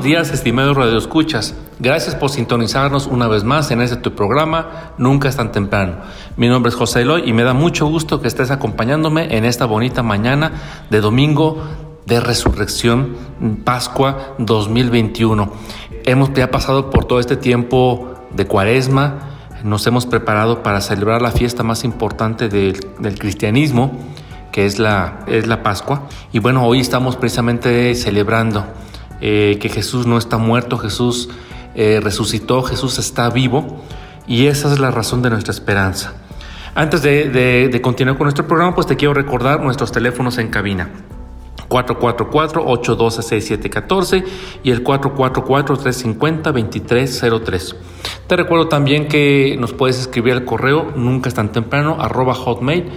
Buenos días, estimados radioescuchas. Gracias por sintonizarnos una vez más en este tu programa Nunca es tan temprano. Mi nombre es José Eloy y me da mucho gusto que estés acompañándome en esta bonita mañana de domingo de resurrección Pascua 2021. Hemos ya pasado por todo este tiempo de cuaresma, nos hemos preparado para celebrar la fiesta más importante del, cristianismo, que es la, es la Pascua. Y bueno, hoy estamos precisamente celebrando eh, que Jesús no está muerto, Jesús eh, resucitó, Jesús está vivo y esa es la razón de nuestra esperanza. Antes de, continuar con nuestro programa, pues te quiero recordar nuestros teléfonos en cabina. 444-812-6714 y el 444-350-2303. Te recuerdo también que nos puedes escribir al correo nunca es tan temprano hotmail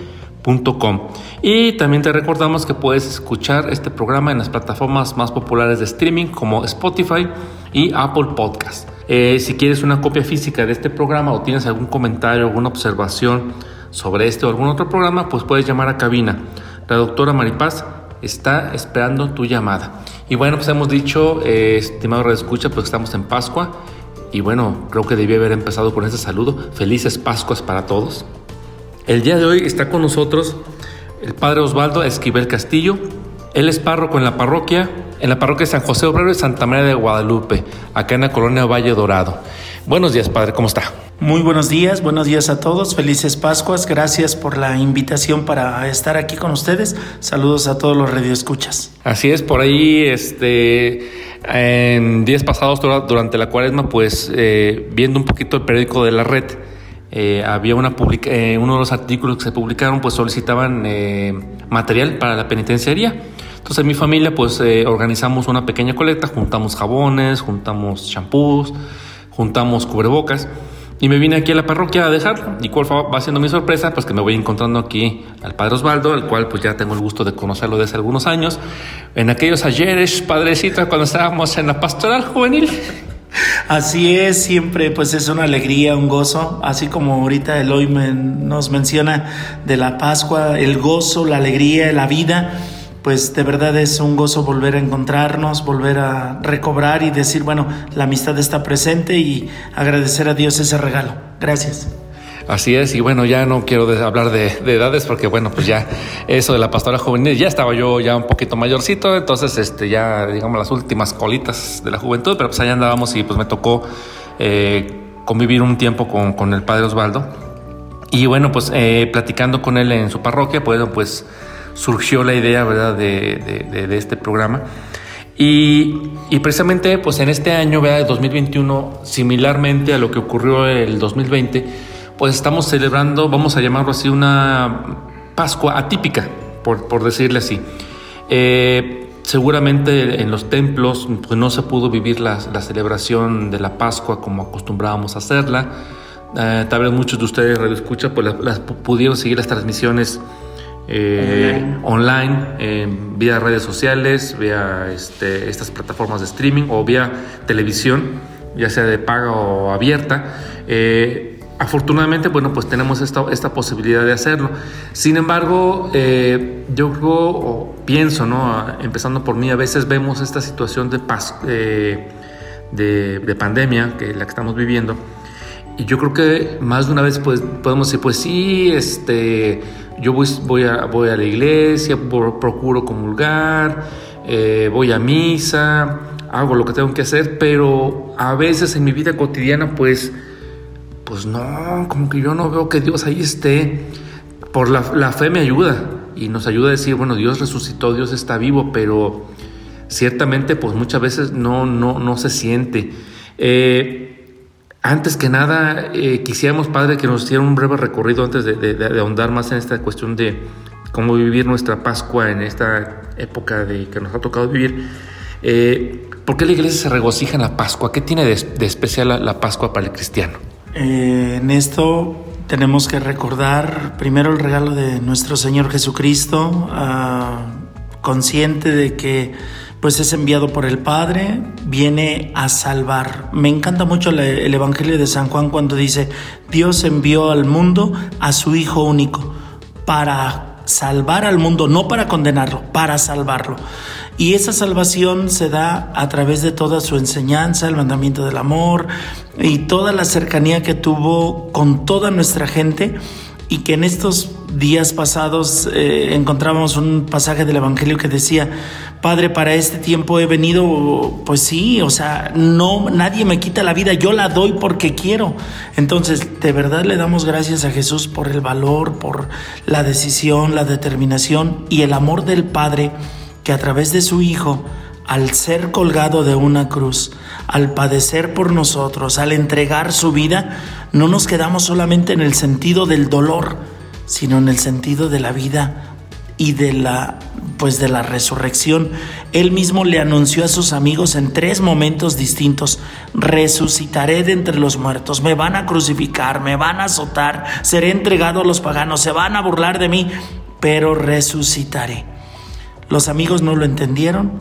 y también te recordamos que puedes escuchar este programa en las plataformas más populares de streaming como Spotify y Apple Podcast. Eh, si quieres una copia física de este programa o tienes algún comentario, alguna observación sobre este o algún otro programa, pues puedes llamar a cabina. La doctora Maripaz está esperando tu llamada. Y bueno, pues hemos dicho, eh, estimado Radio Escucha, pues estamos en Pascua. Y bueno, creo que debí haber empezado con este saludo. Felices Pascuas para todos. El día de hoy está con nosotros el padre Osvaldo Esquivel Castillo. Él es párroco en la parroquia, en la parroquia de San José Obrero y Santa María de Guadalupe, acá en la colonia Valle Dorado. Buenos días, padre, ¿cómo está? Muy buenos días, buenos días a todos, felices Pascuas, gracias por la invitación para estar aquí con ustedes. Saludos a todos los radioescuchas. Así es, por ahí, este, en días pasados durante la cuaresma, pues eh, viendo un poquito el periódico de la red, eh, había una publica eh, uno de los artículos que se publicaron, pues solicitaban eh, material para la penitenciaría. Entonces en mi familia pues organizamos una pequeña colecta, juntamos jabones, juntamos champús, juntamos cubrebocas y me vine aquí a la parroquia a dejarlo. ¿Y cuál va siendo mi sorpresa? Pues que me voy encontrando aquí al Padre Osvaldo, al cual pues ya tengo el gusto de conocerlo desde algunos años. En aquellos ayeres, padrecito, cuando estábamos en la pastoral juvenil. Así es, siempre pues es una alegría, un gozo, así como ahorita Eloy nos menciona de la Pascua, el gozo, la alegría, la vida, pues de verdad es un gozo volver a encontrarnos, volver a recobrar y decir, bueno, la amistad está presente y agradecer a Dios ese regalo. Gracias. Así es, y bueno, ya no quiero hablar de, edades porque bueno, pues ya eso de la pastora juvenil, ya estaba yo ya un poquito mayorcito, entonces este ya digamos las últimas colitas de la juventud, pero pues allá andábamos y pues me tocó eh, convivir un tiempo con, el padre Osvaldo. Y bueno, pues eh, platicando con él en su parroquia, pues, pues surgió la idea, ¿verdad?, de, este programa. Y, precisamente pues en este año, ¿verdad?, de 2021, similarmente a lo que ocurrió el 2020, pues estamos celebrando, vamos a llamarlo así, una Pascua atípica, por, decirle así. Eh, seguramente en los templos pues no se pudo vivir la, celebración de la Pascua como acostumbrábamos a hacerla. Eh, tal vez muchos de ustedes radio escucha pues las, pudieron seguir las transmisiones eh, online, vía redes sociales, vía este, estas plataformas de streaming o vía televisión, ya sea de paga o abierta. Afortunadamente, bueno, pues tenemos esta, esta posibilidad de hacerlo. Sin embargo, eh, yo creo, o pienso, ¿no? Empezando por mí, a veces vemos esta situación de, eh, de, de, pandemia, que la que estamos viviendo, y yo creo que más de una vez pues, podemos decir, pues sí, este, yo voy, voy, a, voy a la iglesia, procuro comulgar, eh, voy a misa, hago lo que tengo que hacer, pero a veces en mi vida cotidiana pues, pues no, como que yo no veo que Dios ahí esté. Por la, fe me ayuda y nos ayuda a decir, bueno, Dios resucitó, Dios está vivo, pero ciertamente pues muchas veces no, no, no se siente. Eh, antes que nada, eh, quisiéramos, Padre, que nos hiciera un breve recorrido antes de, ahondar más en esta cuestión de cómo vivir nuestra Pascua en esta época de, que nos ha tocado vivir. Eh, ¿Por qué la iglesia se regocija en la Pascua? ¿Qué tiene de, especial la, Pascua para el cristiano? Eh, en esto tenemos que recordar primero el regalo de nuestro Señor Jesucristo, ah, consciente de que pues es enviado por el Padre, viene a salvar. Me encanta mucho el Evangelio de San Juan cuando dice, Dios envió al mundo a su Hijo único para salvar al mundo, no para condenarlo, para salvarlo. Y esa salvación se da a través de toda su enseñanza, el mandamiento del amor y toda la cercanía que tuvo con toda nuestra gente y que en estos días pasados eh, encontrábamos un pasaje del Evangelio que decía, Padre, para este tiempo he venido, pues sí, o sea, no, nadie me quita la vida, yo la doy porque quiero. Entonces, de verdad le damos gracias a Jesús por el valor, por la decisión, la determinación y el amor del Padre que a través de su Hijo, al ser colgado de una cruz, al padecer por nosotros, al entregar su vida, no nos quedamos solamente en el sentido del dolor, sino en el sentido de la vida y de la pues de la resurrección. Él mismo le anunció a sus amigos en tres momentos distintos, resucitaré de entre los muertos, me van a crucificar, me van a azotar, seré entregado a los paganos, se van a burlar de mí, pero resucitaré. Los amigos no lo entendieron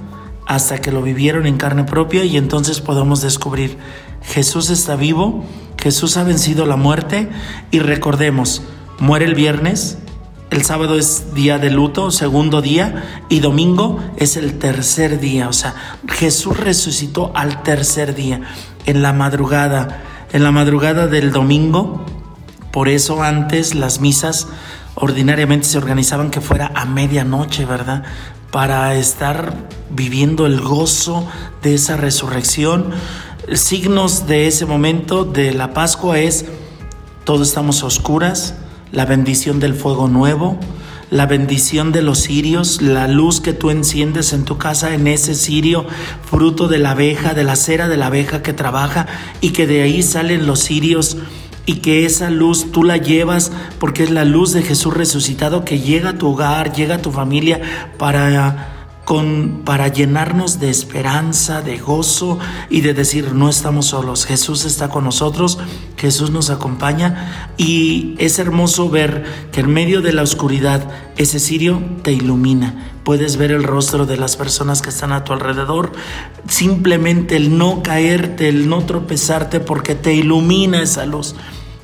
hasta que lo vivieron en carne propia y entonces podemos descubrir, Jesús está vivo, Jesús ha vencido la muerte y recordemos, muere el viernes, el sábado es día de luto, segundo día, y domingo es el tercer día. O sea, Jesús resucitó al tercer día, en la madrugada, en la madrugada del domingo. Por eso antes las misas ordinariamente se organizaban que fuera a medianoche, ¿verdad? Para estar viviendo el gozo de esa resurrección. Signos de ese momento de la Pascua es, todos estamos oscuras, la bendición del fuego nuevo, la bendición de los cirios, la luz que tú enciendes en tu casa en ese cirio, fruto de la abeja, de la cera de la abeja que trabaja y que de ahí salen los cirios y que esa luz tú la llevas porque es la luz de Jesús resucitado que llega a tu hogar, llega a tu familia para para llenarnos de esperanza, de gozo y de decir, no estamos solos, Jesús está con nosotros, Jesús nos acompaña y es hermoso ver que en medio de la oscuridad ese cirio te ilumina. Puedes ver el rostro de las personas que están a tu alrededor, simplemente el no caerte, el no tropezarte porque te ilumina esa luz.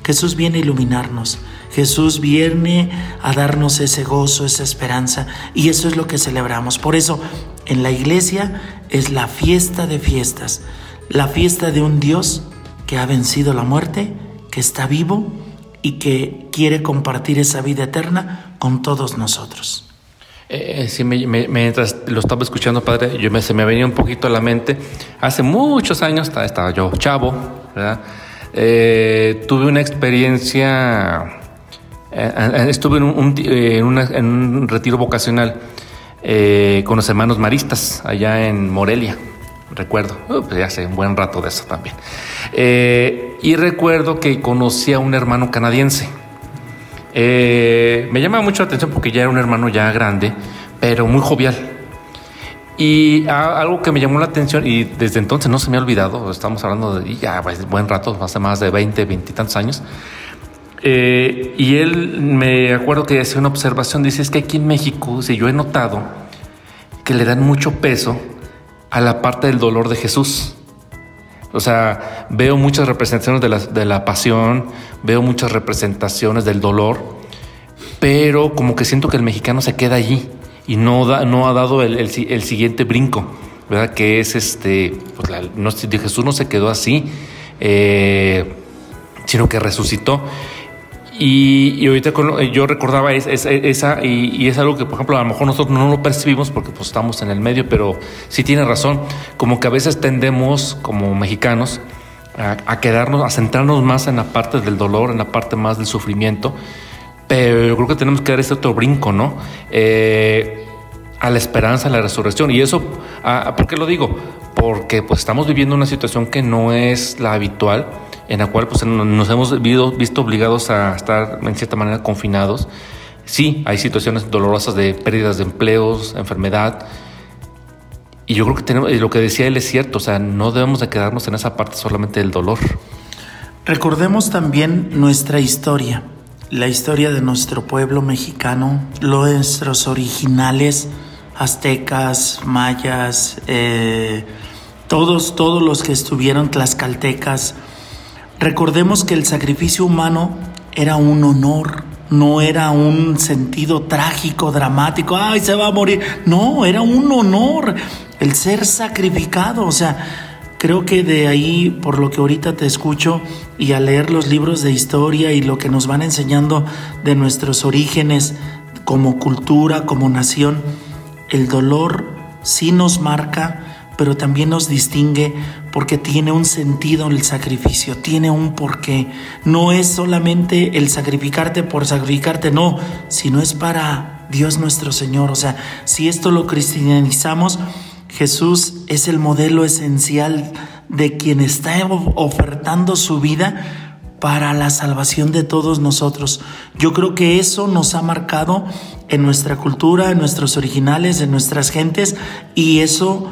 Jesús viene a iluminarnos. Jesús viene a darnos ese gozo, esa esperanza, y eso es lo que celebramos. Por eso, en la iglesia es la fiesta de fiestas, la fiesta de un Dios que ha vencido la muerte, que está vivo y que quiere compartir esa vida eterna con todos nosotros. Eh, sí, mientras lo estaba escuchando, padre, se me venía un poquito a la mente. Hace muchos años, estaba, yo chavo, ¿verdad? Eh, tuve una experiencia eh, eh, estuve en un, en, un, retiro vocacional con los hermanos maristas allá en Morelia, recuerdo, uh, pues ya hace un buen rato de eso también. y recuerdo que conocí a un hermano canadiense. me llama mucho la atención porque ya era un hermano ya grande, pero muy jovial. Y algo que me llamó la atención y desde entonces no se me ha olvidado, estamos hablando de ya pues, buen rato, hace más de 20, 20 y tantos años. Eh, y él me acuerdo que hacía una observación, dice, es que aquí en México, si yo he notado que le dan mucho peso a la parte del dolor de Jesús. O sea, veo muchas representaciones de la, de la pasión, veo muchas representaciones del dolor, pero como que siento que el mexicano se queda allí y no, da, no ha dado el, el, siguiente brinco, ¿verdad? Que es este, pues no, Jesús no se quedó así, eh, sino que resucitó. Y, ahorita yo recordaba esa, y, es algo que, por ejemplo, a lo mejor nosotros no lo percibimos porque pues, estamos en el medio, pero sí tiene razón, como que a veces tendemos como mexicanos a, quedarnos, a centrarnos más en la parte del dolor, en la parte más del sufrimiento, pero yo creo que tenemos que dar este otro brinco, ¿no? Eh, a la esperanza, a la resurrección. Y eso, ¿por qué lo digo? Porque pues estamos viviendo una situación que no es la habitual en la cual pues, nos hemos visto obligados a estar en cierta manera confinados. Sí, hay situaciones dolorosas de pérdidas de empleos, enfermedad. Y yo creo que tenemos, lo que decía él es cierto, o sea, no debemos de quedarnos en esa parte solamente del dolor. Recordemos también nuestra historia, la historia de nuestro pueblo mexicano, nuestros originales, aztecas, mayas, eh, todos, todos los que estuvieron tlaxcaltecas, Recordemos que el sacrificio humano era un honor, no era un sentido trágico, dramático, ay, se va a morir. No, era un honor el ser sacrificado. O sea, creo que de ahí, por lo que ahorita te escucho y al leer los libros de historia y lo que nos van enseñando de nuestros orígenes como cultura, como nación, el dolor sí nos marca pero también nos distingue porque tiene un sentido el sacrificio, tiene un porqué. No es solamente el sacrificarte por sacrificarte, no, sino es para Dios nuestro Señor. O sea, si esto lo cristianizamos, Jesús es el modelo esencial de quien está ofertando su vida para la salvación de todos nosotros. Yo creo que eso nos ha marcado en nuestra cultura, en nuestros originales, en nuestras gentes, y eso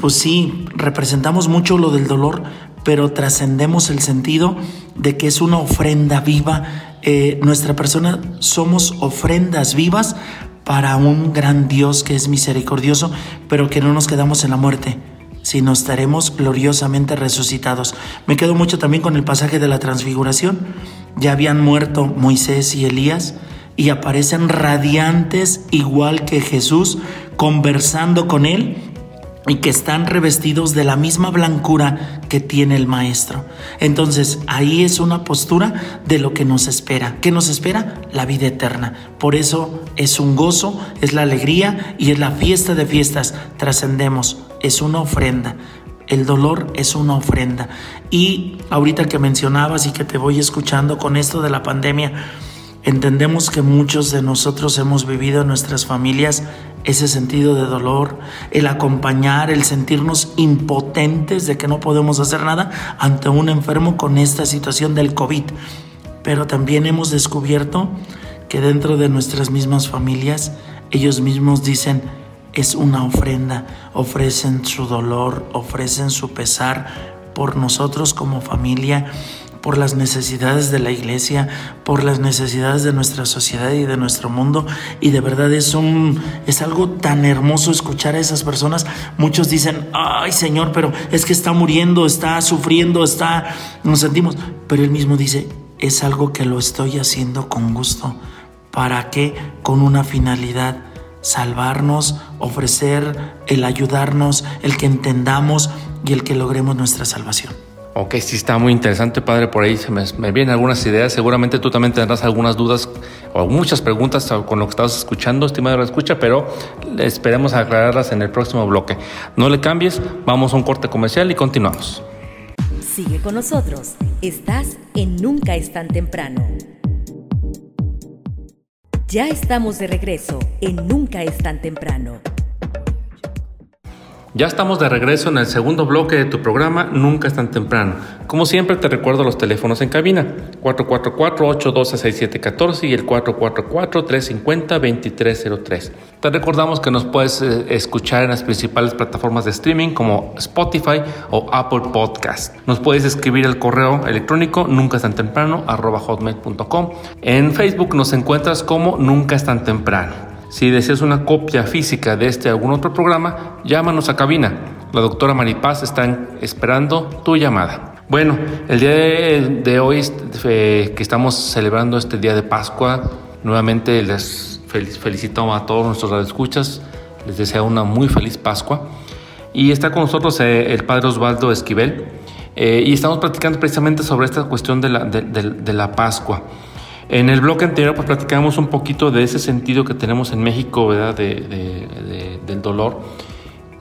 pues sí, representamos mucho lo del dolor, pero trascendemos el sentido de que es una ofrenda viva. Eh, nuestra persona somos ofrendas vivas para un gran Dios que es misericordioso, pero que no nos quedamos en la muerte, sino estaremos gloriosamente resucitados. Me quedo mucho también con el pasaje de la transfiguración. Ya habían muerto Moisés y Elías y aparecen radiantes igual que Jesús, conversando con él y que están revestidos de la misma blancura que tiene el Maestro. Entonces ahí es una postura de lo que nos espera. ¿Qué nos espera? La vida eterna. Por eso es un gozo, es la alegría y es la fiesta de fiestas. Trascendemos, es una ofrenda. El dolor es una ofrenda. Y ahorita que mencionabas y que te voy escuchando con esto de la pandemia, Entendemos que muchos de nosotros hemos vivido en nuestras familias ese sentido de dolor, el acompañar, el sentirnos impotentes de que no podemos hacer nada ante un enfermo con esta situación del COVID. Pero también hemos descubierto que dentro de nuestras mismas familias, ellos mismos dicen, es una ofrenda, ofrecen su dolor, ofrecen su pesar por nosotros como familia por las necesidades de la iglesia, por las necesidades de nuestra sociedad y de nuestro mundo. Y de verdad es, un, es algo tan hermoso escuchar a esas personas. Muchos dicen, ay Señor, pero es que está muriendo, está sufriendo, está, nos sentimos. Pero él mismo dice, es algo que lo estoy haciendo con gusto. ¿Para qué? Con una finalidad salvarnos, ofrecer el ayudarnos, el que entendamos y el que logremos nuestra salvación. Ok, sí está muy interesante, padre. Por ahí se me, vienen algunas ideas. Seguramente tú también tendrás algunas dudas o muchas preguntas con lo que estás escuchando, estimado escucha, pero esperemos aclararlas en el próximo bloque. No le cambies, vamos a un corte comercial y continuamos. Sigue con nosotros. Estás en Nunca es tan temprano. Ya estamos de regreso en Nunca es tan temprano. Ya estamos de regreso en el segundo bloque de tu programa Nunca es tan temprano. Como siempre te recuerdo los teléfonos en cabina 444-812-6714 y el 444-350-2303. Te recordamos que nos puedes eh, escuchar en las principales plataformas de streaming como Spotify o Apple Podcast. Nos puedes escribir el correo electrónico nunca es tan temprano hotmail.com. En Facebook nos encuentras como Nunca es tan temprano. Si deseas una copia física de este o algún otro programa, llámanos a cabina. La doctora Maripaz está esperando tu llamada. Bueno, el día de, hoy eh, que estamos celebrando este día de Pascua, nuevamente les felicito a todos nuestros radioescuchas, les deseo una muy feliz Pascua. Y está con nosotros eh, el padre Osvaldo Esquivel eh, y estamos platicando precisamente sobre esta cuestión de la, de la Pascua. En el bloque anterior pues platicábamos un poquito de ese sentido que tenemos en México, ¿verdad? del dolor.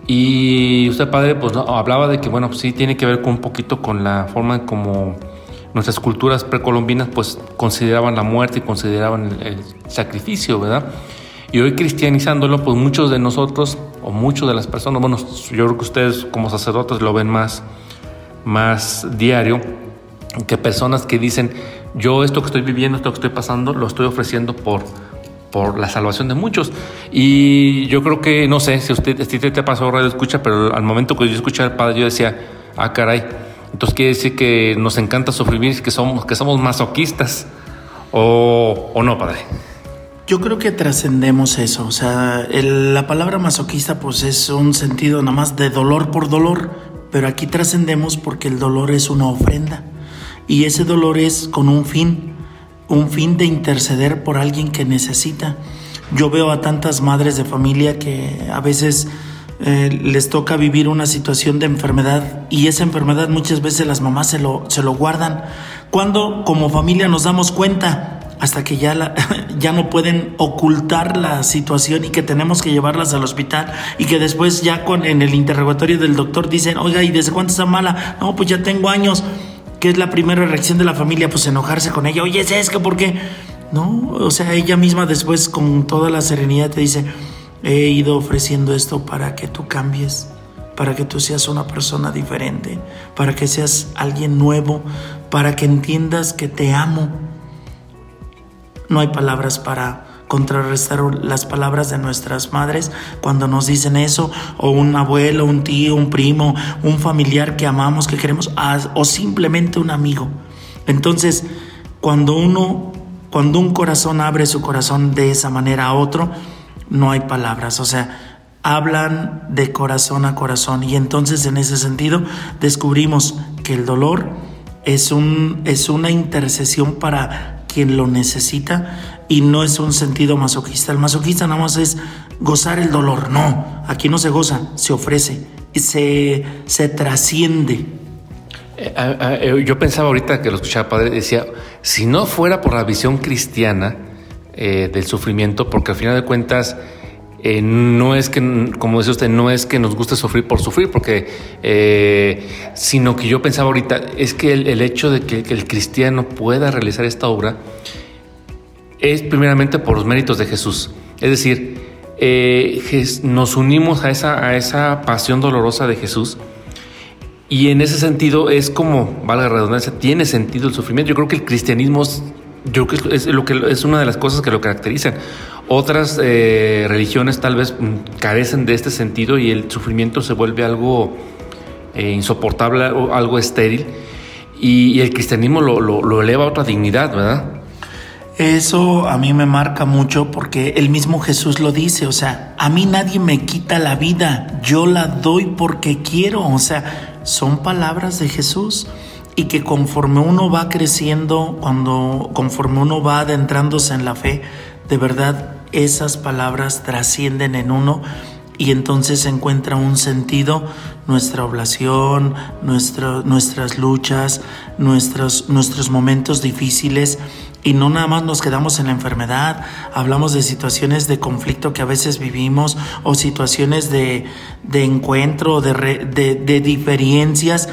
Y usted, padre, pues hablaba de que, bueno, pues, sí tiene que ver con un poquito con la forma en como nuestras culturas precolombinas pues consideraban la muerte y consideraban el, sacrificio, ¿verdad? Y hoy cristianizándolo, pues muchos de nosotros o muchos de las personas, bueno, yo creo que ustedes como sacerdotes lo ven más, más diario, que personas que dicen, yo esto que estoy viviendo, esto que estoy pasando, lo estoy ofreciendo por, por la salvación de muchos. Y yo creo que, no sé si usted, si te pasó radio escucha, pero al momento que yo escuché al Padre, yo decía, ah, caray, entonces quiere decir que nos encanta sufrir, que somos, que somos masoquistas, o, o no, Padre. Yo creo que trascendemos eso, o sea, el, la palabra masoquista pues es un sentido nada más de dolor por dolor, pero aquí trascendemos porque el dolor es una ofrenda y ese dolor es con un fin, un fin de interceder por alguien que necesita. Yo veo a tantas madres de familia que a veces eh, les toca vivir una situación de enfermedad y esa enfermedad muchas veces las mamás se lo, se lo guardan. Cuando como familia nos damos cuenta, hasta que ya, ya no pueden ocultar la situación y que tenemos que llevarlas al hospital y que después ya con, en el interrogatorio del doctor dicen, oiga, ¿y desde cuánto está mala? No, pues ya tengo años. ¿Qué es la primera reacción de la familia? Pues enojarse con ella. Oye, ¿es que por qué? No, o sea, ella misma después con toda la serenidad te dice, he ido ofreciendo esto para que tú cambies, para que tú seas una persona diferente, para que seas alguien nuevo, para que entiendas que te amo no hay palabras para contrarrestar las palabras de nuestras madres cuando nos dicen eso, o un abuelo, un tío, un primo, un familiar que amamos, que queremos, o simplemente un amigo. Entonces, cuando uno, cuando un corazón abre su corazón de esa manera a otro, no hay palabras, o sea, hablan de corazón a corazón y entonces en ese sentido descubrimos que el dolor es, un, es una intercesión para quien lo necesita y no es un sentido masoquista. El masoquista nada más es gozar el dolor. No, aquí no se goza, se ofrece, se, se trasciende. Eh, eh, yo pensaba ahorita que lo escuchaba padre, decía, si no fuera por la visión cristiana eh, del sufrimiento, porque al final de cuentas, no es que, como dice usted, no es que nos guste sufrir por sufrir, porque, sino que yo pensaba ahorita, es que el, hecho de que, el cristiano pueda realizar esta obra es primeramente por los méritos de Jesús. Es decir, nos unimos a esa, a esa pasión dolorosa de Jesús. Y en ese sentido es como, valga la redundancia, tiene sentido el sufrimiento. Yo creo que el cristianismo yo creo es, lo que es una de las cosas que lo caracterizan. Otras eh, religiones tal vez mm, carecen de este sentido y el sufrimiento se vuelve algo eh, insoportable o algo estéril. Y, el cristianismo lo, lo, eleva a otra dignidad, ¿verdad? Eso a mí me marca mucho porque el mismo Jesús lo dice, o sea, a mí nadie me quita la vida, yo la doy porque quiero, o sea, son palabras de Jesús y que conforme uno va creciendo, cuando conforme uno va adentrándose en la fe, de verdad esas palabras trascienden en uno y entonces encuentra un sentido nuestra oblación, nuestras luchas, nuestros, nuestros momentos difíciles y no nada más nos quedamos en la enfermedad, hablamos de situaciones de conflicto que a veces vivimos o situaciones de, de encuentro, de, de, de diferencias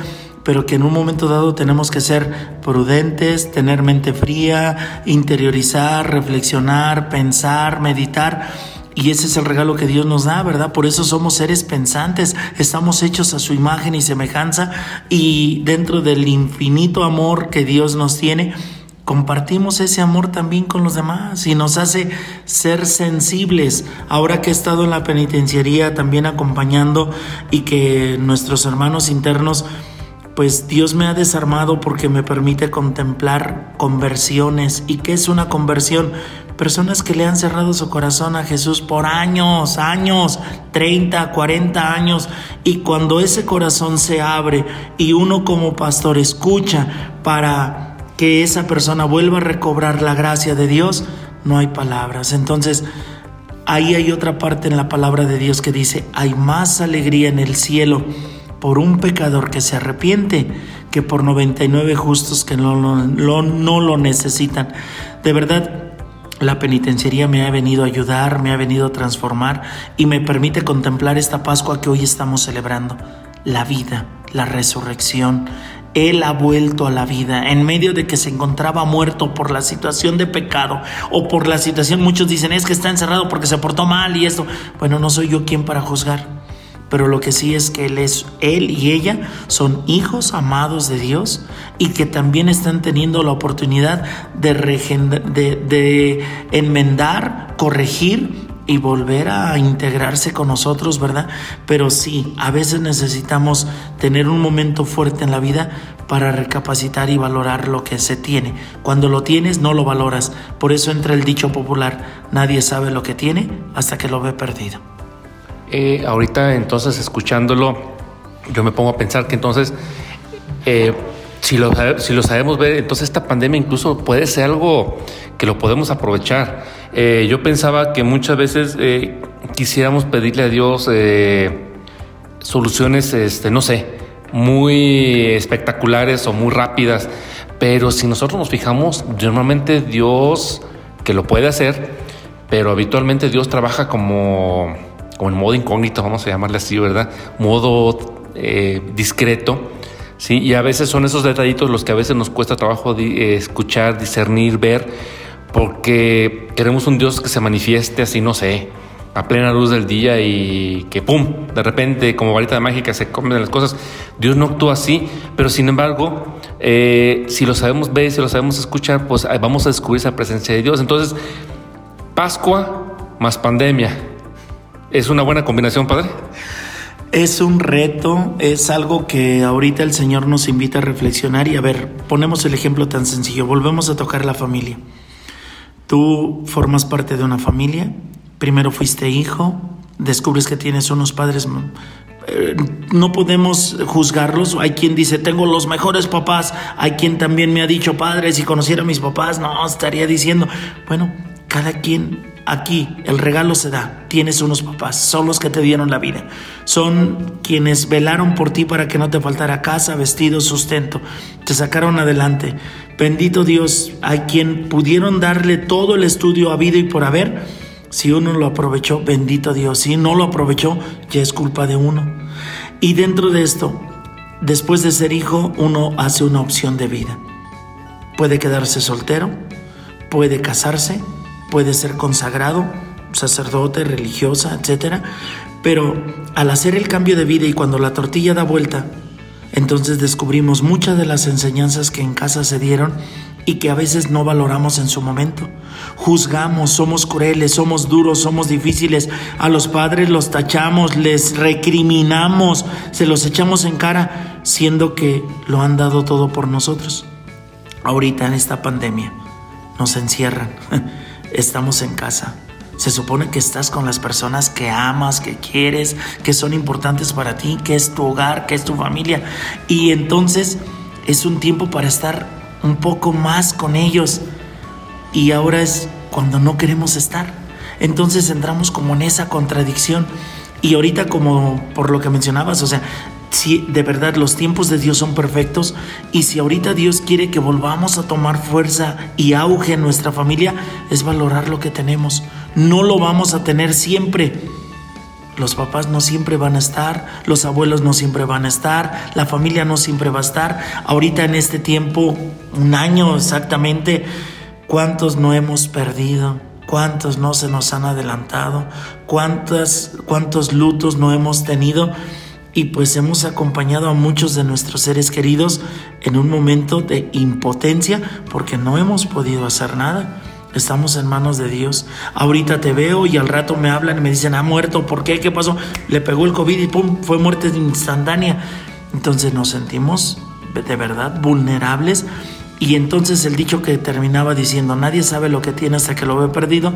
pero que en un momento dado tenemos que ser prudentes, tener mente fría, interiorizar, reflexionar, pensar, meditar. Y ese es el regalo que Dios nos da, ¿verdad? Por eso somos seres pensantes, estamos hechos a su imagen y semejanza y dentro del infinito amor que Dios nos tiene, compartimos ese amor también con los demás y nos hace ser sensibles. Ahora que he estado en la penitenciaría también acompañando y que nuestros hermanos internos pues Dios me ha desarmado porque me permite contemplar conversiones. ¿Y qué es una conversión? Personas que le han cerrado su corazón a Jesús por años, años, 30, 40 años. Y cuando ese corazón se abre y uno como pastor escucha para que esa persona vuelva a recobrar la gracia de Dios, no hay palabras. Entonces, ahí hay otra parte en la palabra de Dios que dice, hay más alegría en el cielo por un pecador que se arrepiente que por 99 justos que no lo, necesitan. De verdad, la penitenciaría me ha venido a ayudar, me ha venido a transformar y me permite contemplar esta Pascua que hoy estamos celebrando. La vida, la resurrección, él ha vuelto a la vida en medio de que se encontraba muerto por la situación de pecado o por la situación, muchos dicen es que está encerrado porque se portó mal y esto. Bueno, no soy yo quien para juzgar, pero lo que sí es que él es él y ella son hijos amados de Dios y que también están teniendo la oportunidad de, de, de enmendar, corregir y volver a integrarse con nosotros, ¿verdad? Pero sí, a veces necesitamos tener un momento fuerte en la vida para recapacitar y valorar lo que se tiene. Cuando lo tienes, no lo valoras. Por eso entra el dicho popular, nadie sabe lo que tiene hasta que lo ve perdido. Eh, ahorita entonces escuchándolo, yo me pongo a pensar que entonces... Eh, si lo, si lo sabemos ver, entonces esta pandemia incluso puede ser algo que lo podemos aprovechar. Eh, yo pensaba que muchas veces eh, quisiéramos pedirle a Dios eh, soluciones, este, no sé, muy espectaculares o muy rápidas, pero si nosotros nos fijamos, normalmente Dios, que lo puede hacer, pero habitualmente Dios trabaja como, como en modo incógnito, vamos a llamarle así, ¿verdad? Modo discreto ¿sí? Y a veces son esos detallitos los que a veces nos cuesta trabajo eh, escuchar, discernir, ver, porque queremos un Dios que se manifieste así, no sé, a plena luz del día y que pum, de repente como varita de mágica se comen las cosas. Dios no actúa así, pero sin embargo, eh, si lo sabemos ver, si lo sabemos escuchar, pues vamos a descubrir esa presencia de Dios. Entonces, Pascua más pandemia. ¿Es una buena combinación, Padre? Es un reto, es algo que ahorita el Señor nos invita a reflexionar y a ver, ponemos el ejemplo tan sencillo, volvemos a tocar la familia. Tú formas parte de una familia, primero fuiste hijo, descubres que tienes unos padres eh, no podemos juzgarlos. Hay quien dice, tengo los mejores papás. Hay quien también me ha dicho, padre, si conociera a mis papás, no, estaría diciendo, bueno, cada quien Aquí el regalo se da. Tienes unos papás, son los que te dieron la vida. Son quienes velaron por ti para que no te faltara casa, vestido, sustento. Te sacaron adelante. Bendito Dios, hay quien pudieron darle todo el estudio habido y por haber. Si uno lo aprovechó, bendito Dios. Si no lo aprovechó, ya es culpa de uno. Y dentro de esto, después de ser hijo, uno hace una opción de vida. Puede quedarse soltero, puede casarse, puede ser consagrado, sacerdote, religiosa, etc. Pero al hacer el cambio de vida y cuando la tortilla da vuelta, entonces descubrimos muchas de las enseñanzas que en casa se dieron y que a veces no valoramos en su momento. Juzgamos, somos crueles, somos duros, somos difíciles. A los padres los tachamos, les recriminamos, se los echamos en cara, siendo que lo han dado todo por nosotros. Ahorita en esta pandemia nos encierran estamos en casa. Se supone que estás con las personas que amas, que quieres, que son importantes para ti, que es tu hogar, que es tu familia. Y entonces es un tiempo para estar un poco más con ellos. Y ahora es cuando no queremos estar. Entonces entramos como en esa contradicción. Y ahorita como por lo que mencionabas, o sea, si de verdad los tiempos de Dios son perfectos y si ahorita Dios quiere que volvamos a tomar fuerza y auge en nuestra familia, es valorar lo que tenemos. No lo vamos a tener siempre. Los papás no siempre van a estar, los abuelos no siempre van a estar, la familia no siempre va a estar. Ahorita en este tiempo, un año exactamente, ¿cuántos no hemos perdido? ¿Cuántos no se nos han adelantado? ¿Cuántas, ¿Cuántos lutos no hemos tenido? Y pues hemos acompañado a muchos de nuestros seres queridos en un momento de impotencia porque no hemos podido hacer nada. Estamos en manos de Dios. Ahorita te veo y al rato me hablan y me dicen, ha muerto, ¿por qué? ¿Qué pasó? Le pegó el COVID y pum, fue muerte instantánea. Entonces nos sentimos de verdad vulnerables. Y entonces el dicho que terminaba diciendo, nadie sabe lo que tiene hasta que lo ve perdido,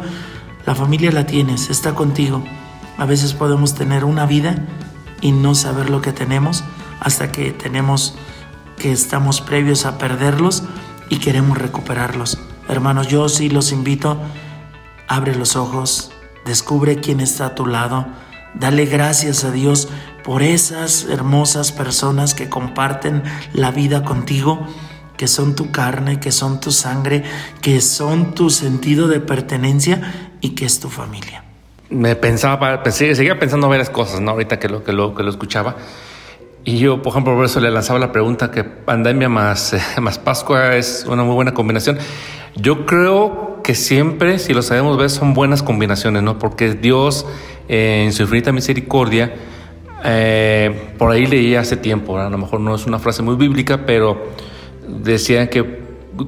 la familia la tienes, está contigo. A veces podemos tener una vida y no saber lo que tenemos hasta que tenemos que estamos previos a perderlos y queremos recuperarlos. Hermanos, yo sí los invito, abre los ojos, descubre quién está a tu lado, Dale gracias a Dios por esas hermosas personas que comparten la vida contigo, que son tu carne, que son tu sangre, que son tu sentido de pertenencia y que es tu familia. Me pensaba, pensé, seguía pensando varias cosas, ¿no? Ahorita que lo, que lo, que lo escuchaba. Y yo, por ejemplo, por eso le lanzaba la pregunta que pandemia más, más Pascua es una muy buena combinación. Yo creo que siempre, si lo sabemos ver, son buenas combinaciones, ¿no? Porque Dios, eh, en su infinita misericordia, eh, por ahí leí hace tiempo, a lo mejor no es una frase muy bíblica, pero decían que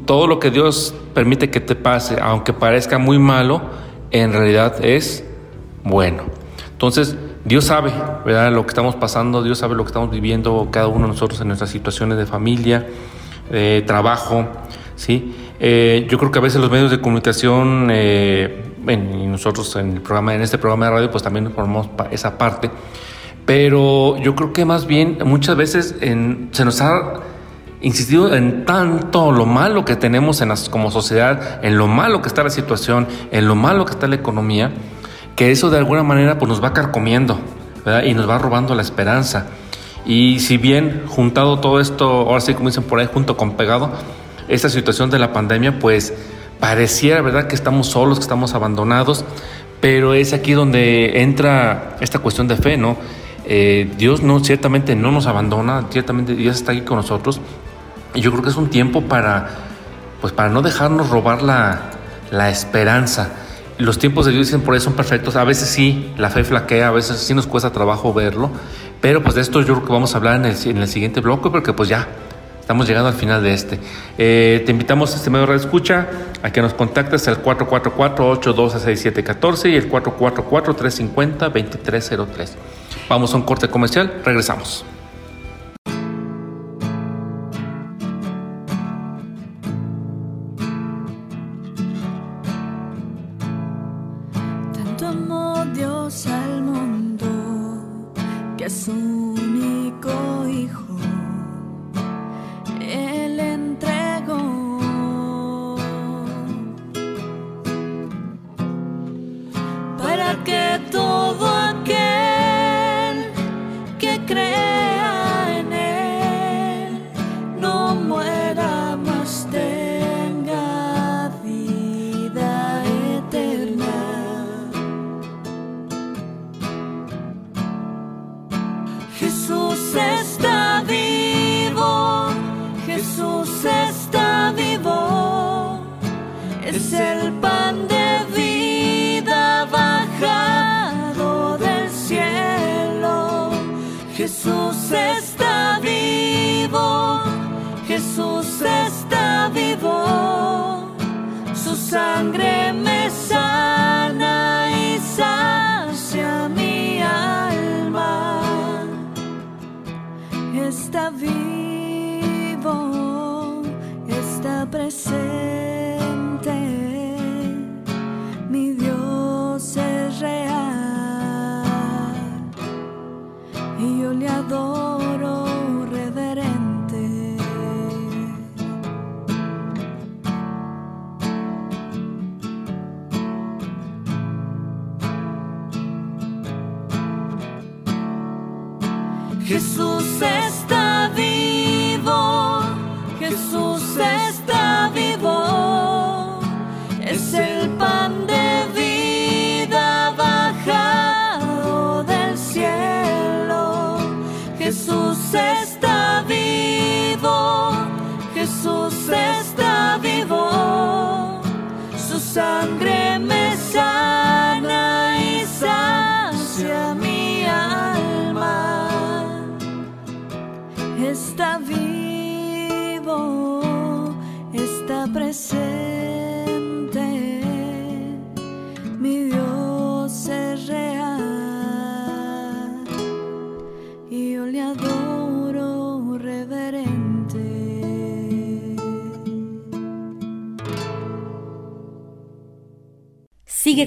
todo lo que Dios permite que te pase, aunque parezca muy malo, en realidad es bueno. Entonces, Dios sabe, ¿verdad? Lo que estamos pasando, Dios sabe lo que estamos viviendo cada uno de nosotros en nuestras situaciones de familia, eh, trabajo, ¿sí? Eh, yo creo que a veces los medios de comunicación, eh, y nosotros en, el programa, en este programa de radio, pues también formamos esa parte, pero yo creo que más bien muchas veces se nos ha insistido en tanto lo malo que tenemos en como sociedad, en lo malo que está la situación, en lo malo que está la economía, que eso de alguna manera pues nos va carcomiendo ¿verdad? y nos va robando la esperanza. Y si bien juntado todo esto, ahora sí como dicen por ahí, junto con pegado, esta situación de la pandemia pues pareciera verdad que estamos solos, que estamos abandonados, pero es aquí donde entra esta cuestión de fe, ¿no? Eh, Dios no, ciertamente no nos abandona, ciertamente Dios está aquí con nosotros. Y yo creo que es un tiempo para, pues para no dejarnos robar la, la esperanza los tiempos de Dios dicen por eso son perfectos. A veces sí, la fe flaquea, a veces sí nos cuesta trabajo verlo. Pero pues de esto yo creo que vamos a hablar en el, en el siguiente bloque porque pues ya estamos llegando al final de este. Eh, te invitamos este medio de escucha a que nos contactes al 444-812-6714 y el 444-350-2303. Vamos a un corte comercial, regresamos.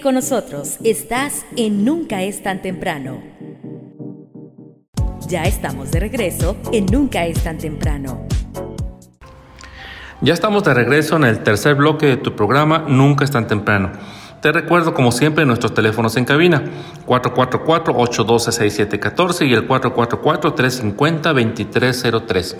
Con nosotros, estás en Nunca es tan temprano. Ya estamos de regreso en Nunca es tan temprano. Ya estamos de regreso en el tercer bloque de tu programa Nunca es tan temprano. Te recuerdo, como siempre, nuestros teléfonos en cabina, 444-812-6714 y el 444-350-2303.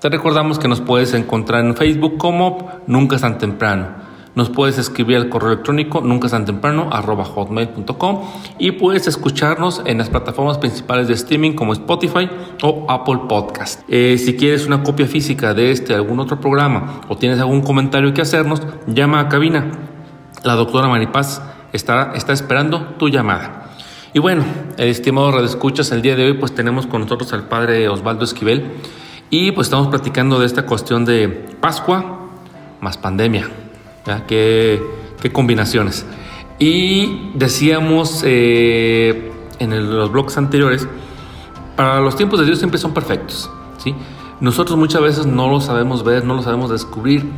Te recordamos que nos puedes encontrar en Facebook como Nunca es tan temprano. Nos puedes escribir al correo electrónico nunca tan temprano arroba hotmail.com y puedes escucharnos en las plataformas principales de streaming como Spotify o Apple Podcast. Eh, si quieres una copia física de este algún otro programa o tienes algún comentario que hacernos, llama a cabina la doctora Maripaz está, está esperando tu llamada. Y bueno, estimado Radio Escuchas, el día de hoy pues tenemos con nosotros al padre Osvaldo Esquivel y pues estamos platicando de esta cuestión de Pascua más pandemia. ¿Qué, qué, combinaciones? Y decíamos eh, en los blogs anteriores, para los tiempos de Dios siempre son perfectos. ¿sí? Nosotros muchas veces no lo sabemos ver, no lo sabemos descubrir.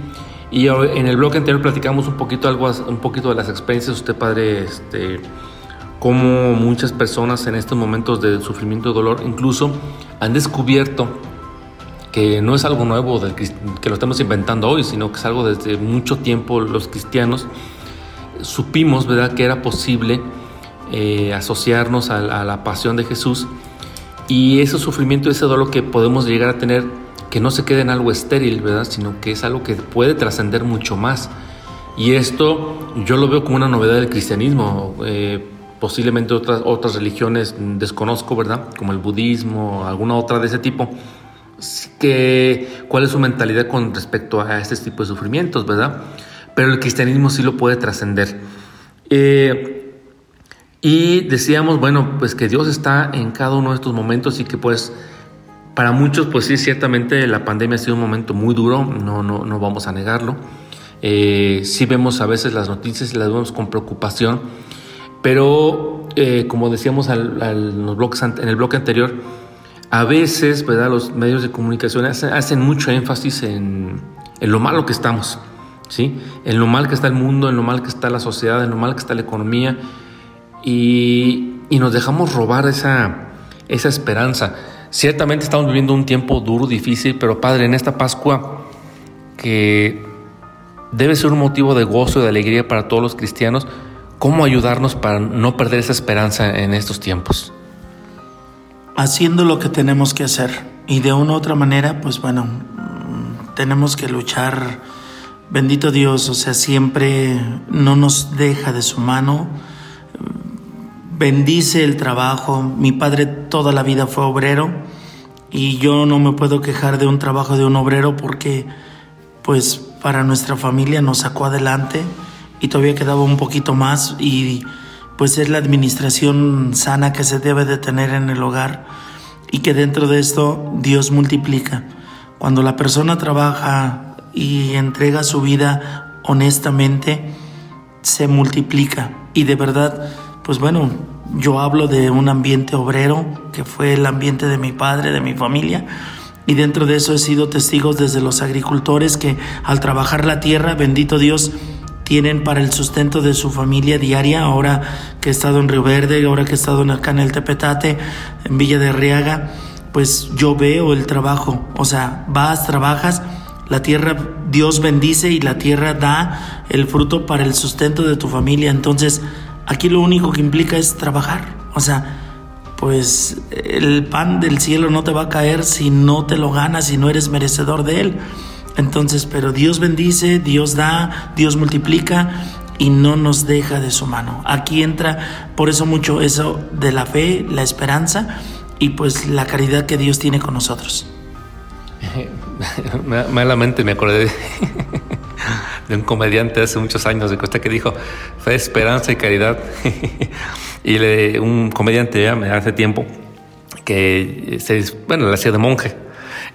Y en el blog anterior platicamos un poquito, algo, un poquito de las experiencias, usted padre, este, cómo muchas personas en estos momentos de sufrimiento y dolor incluso han descubierto que no es algo nuevo que lo estamos inventando hoy, sino que es algo desde mucho tiempo los cristianos supimos ¿verdad? que era posible eh, asociarnos a, a, la pasión de Jesús y ese sufrimiento, ese dolor que podemos llegar a tener que no se quede en algo estéril, ¿verdad? Sino que es algo que puede trascender mucho más. Y esto yo lo veo como una novedad del cristianismo. Eh, posiblemente otras, otras religiones desconozco, ¿verdad? Como el budismo, alguna otra de ese tipo. Que, ¿Cuál es su mentalidad con respecto a este tipo de sufrimientos, verdad? Pero el cristianismo sí lo puede trascender. Eh, y decíamos, bueno, pues que Dios está en cada uno de estos momentos y que pues para muchos, pues sí, ciertamente la pandemia ha sido un momento muy duro, no, no, no vamos a negarlo. Eh, sí vemos a veces las noticias y las vemos con preocupación, pero eh, como decíamos al, en el bloque anterior, a veces ¿verdad? los medios de comunicación hacen, mucho énfasis en, en, lo malo que estamos, ¿sí? en lo mal que está el mundo, en lo mal que está la sociedad, en lo mal que está la economía, y, y nos dejamos robar esa, esa esperanza. Ciertamente estamos viviendo un tiempo duro, difícil, pero Padre, en esta Pascua que debe ser un motivo de gozo y de alegría para todos los cristianos, ¿cómo ayudarnos para no perder esa esperanza en estos tiempos? Haciendo lo que tenemos que hacer y de una u otra manera, pues bueno, mm, tenemos que luchar. Bendito Dios, o sea, siempre no nos deja de su mano bendice el trabajo. Mi padre toda la vida fue obrero y yo no me puedo quejar de un trabajo de un obrero porque pues para nuestra familia nos sacó adelante y todavía quedaba un poquito más y pues es la administración sana que se debe de tener en el hogar y que dentro de esto Dios multiplica. Cuando la persona trabaja y entrega su vida honestamente, se multiplica y de verdad pues bueno, yo hablo de un ambiente obrero, que fue el ambiente de mi padre, de mi familia, y dentro de eso he sido testigo desde los agricultores que al trabajar la tierra, bendito Dios, tienen para el sustento de su familia diaria, ahora que he estado en Río Verde, ahora que he estado acá en el Tepetate, en Villa de Riaga, pues yo veo el trabajo, o sea, vas, trabajas, la tierra Dios bendice y la tierra da el fruto para el sustento de tu familia, entonces Aquí lo único que implica es trabajar. O sea, pues el pan del cielo no te va a caer si no te lo ganas, si no eres merecedor de él. Entonces, pero Dios bendice, Dios da, Dios multiplica y no nos deja de su mano. Aquí entra por eso mucho eso de la fe, la esperanza y pues la caridad que Dios tiene con nosotros. Malamente me acordé de, un comediante hace muchos años de Costa que dijo fe, esperanza y caridad. y un comediante ya hace tiempo que se, bueno, le hacía de monje.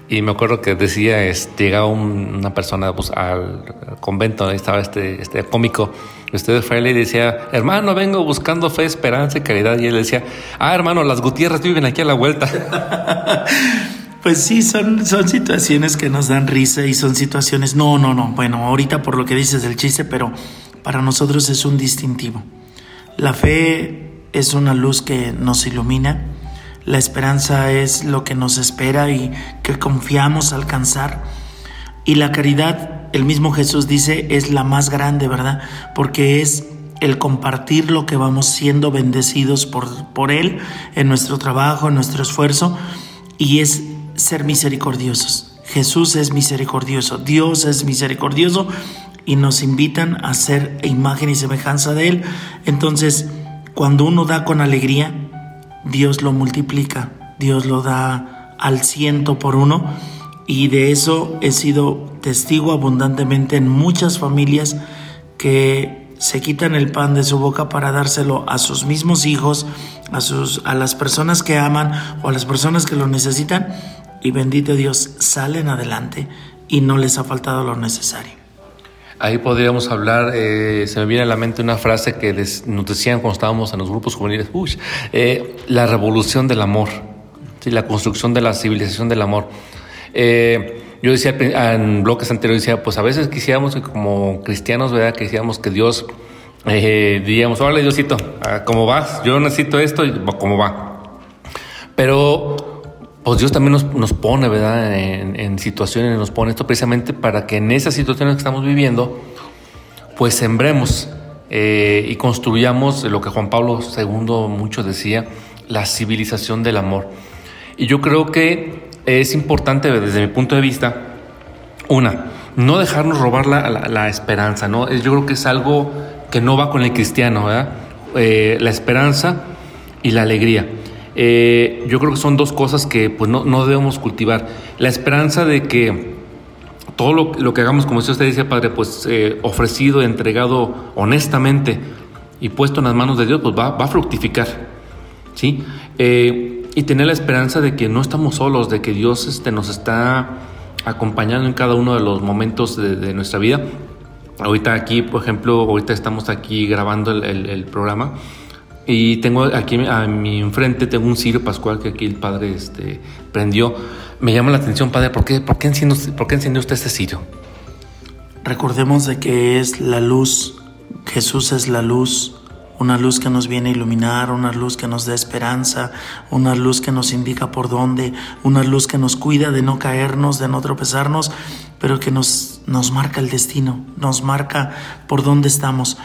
Y me acuerdo que decía, este, llegaba una persona pues, al convento, ahí estaba este, este cómico, usted fraile, y decía, hermano, vengo buscando fe, esperanza y caridad. Y él decía, ah, hermano, las Gutiérrez viven aquí a la vuelta. Pues sí, son, son situaciones que nos dan risa y son situaciones, no, no, no, bueno, ahorita por lo que dices del chiste, pero para nosotros es un distintivo. La fe es una luz que nos ilumina, la esperanza es lo que nos espera y que confiamos alcanzar. Y la caridad, el mismo Jesús dice, es la más grande, ¿verdad? Porque es el compartir lo que vamos siendo bendecidos por, por Él en nuestro trabajo, en nuestro esfuerzo, y es ser misericordiosos. Jesús es misericordioso, Dios es misericordioso y nos invitan a ser imagen y semejanza de Él. Entonces, cuando uno da con alegría, Dios lo multiplica, Dios lo da al ciento por uno y de eso he sido testigo abundantemente en muchas familias que se quitan el pan de su boca para dárselo a sus mismos hijos, a, sus, a las personas que aman o a las personas que lo necesitan y bendito Dios, salen adelante y no les ha faltado lo necesario. Ahí podríamos hablar, eh, se me viene a la mente una frase que nos decían cuando estábamos en los grupos juveniles, eh, la revolución del amor, ¿sí? la construcción de la civilización del amor. Eh, yo decía en bloques anteriores, decía, pues a veces quisiéramos que como cristianos, ¿verdad? Quisiéramos que Dios, diríamos, hola Diosito, ah, ¿cómo vas? Yo necesito esto, ¿cómo va? Pero pues Dios también nos, pone, ¿verdad? En, situaciones, nos pone esto precisamente para que en esas situaciones que estamos viviendo, pues sembremos eh, y construyamos lo que Juan Pablo II mucho decía, la civilización del amor. Y yo creo que es importante desde mi punto de vista, una, no dejarnos robar la, esperanza, ¿no? Yo creo que es algo que no va con el cristiano, ¿verdad? Eh, la esperanza y la alegría. Eh, yo creo que son dos cosas que pues, no, debemos cultivar. La esperanza de que todo lo, que hagamos, como usted dice, Padre, pues eh, ofrecido, entregado honestamente y puesto en las manos de Dios, pues va, va a fructificar. ¿sí? y tener la esperanza de que no estamos solos, de que Dios este, nos está acompañando en cada uno de los momentos de, nuestra vida. Ahorita aquí, por ejemplo, ahorita estamos aquí grabando el, programa y tengo aquí a mi enfrente tengo un cirio pascual que aquí el padre este, prendió. Me llama la atención, padre, ¿por qué, por qué, enciende, por qué encendió usted este cirio? Recordemos de que es la luz, Jesús es la luz una luz que nos viene a iluminar, una luz que nos da esperanza, una luz que nos indica por dónde, una luz que nos cuida de no caernos, de no tropezarnos, pero que nos, nos marca el destino, nos marca por dónde estamos.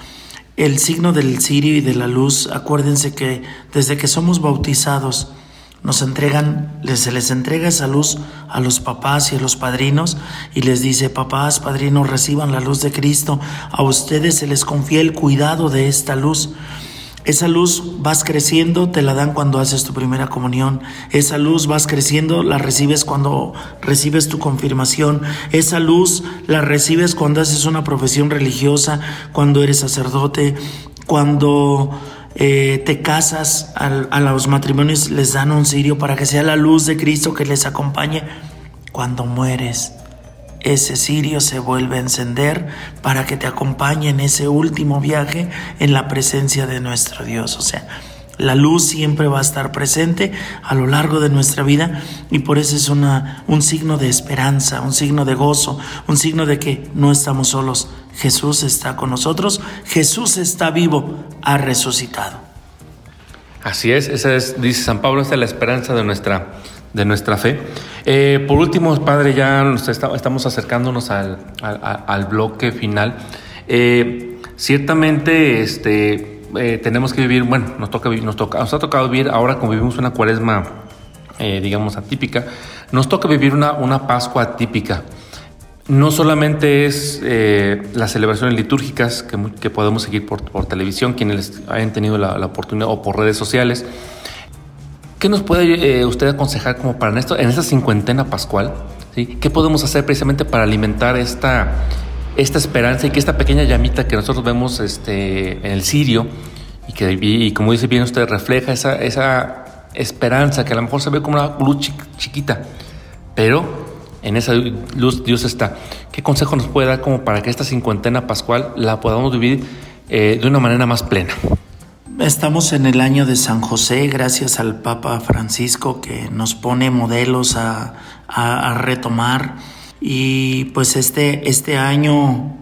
El signo del cirio y de la luz, acuérdense que desde que somos bautizados, nos entregan, se les entrega esa luz a los papás y a los padrinos y les dice, papás, padrinos, reciban la luz de Cristo, a ustedes se les confía el cuidado de esta luz. Esa luz vas creciendo, te la dan cuando haces tu primera comunión. Esa luz vas creciendo, la recibes cuando recibes tu confirmación. Esa luz la recibes cuando haces una profesión religiosa, cuando eres sacerdote, cuando eh, te casas, a los matrimonios les dan un cirio para que sea la luz de Cristo que les acompañe. Cuando mueres, ese cirio se vuelve a encender para que te acompañe en ese último viaje en la presencia de nuestro Dios. O sea, la luz siempre va a estar presente a lo largo de nuestra vida y por eso es una, un signo de esperanza, un signo de gozo, un signo de que no estamos solos. Jesús está con nosotros, Jesús está vivo, ha resucitado. Así es, esa es, dice San Pablo, esa es la esperanza de nuestra, de nuestra fe. Eh, por último, Padre, ya estamos acercándonos al, bloque final. Eh, ciertamente, este, eh, tenemos que vivir, bueno, nos, toca, nos, toca, nos ha tocado vivir, ahora como vivimos una cuaresma, digamos, atípica, nos toca vivir una, una Pascua atípica. No solamente es las celebraciones litúrgicas que, podemos seguir por, por, televisión, quienes hayan tenido la, oportunidad, o por redes sociales. ¿Qué nos puede usted aconsejar como para esto, en esta cincuentena pascual? ¿Qué podemos hacer precisamente para alimentar esta, esta esperanza y que esta pequeña llamita que nosotros vemos este, en el sirio y que, como dice bien usted, refleja esa, esa esperanza que a lo mejor se ve como una luz chiquita, pero en esa luz Dios está. ¿Qué consejo nos puede dar como para que esta cincuentena pascual la podamos vivir eh, de una manera más plena? Estamos en el año de San José, gracias al Papa Francisco que nos pone modelos a, a retomar. Y pues este, este año,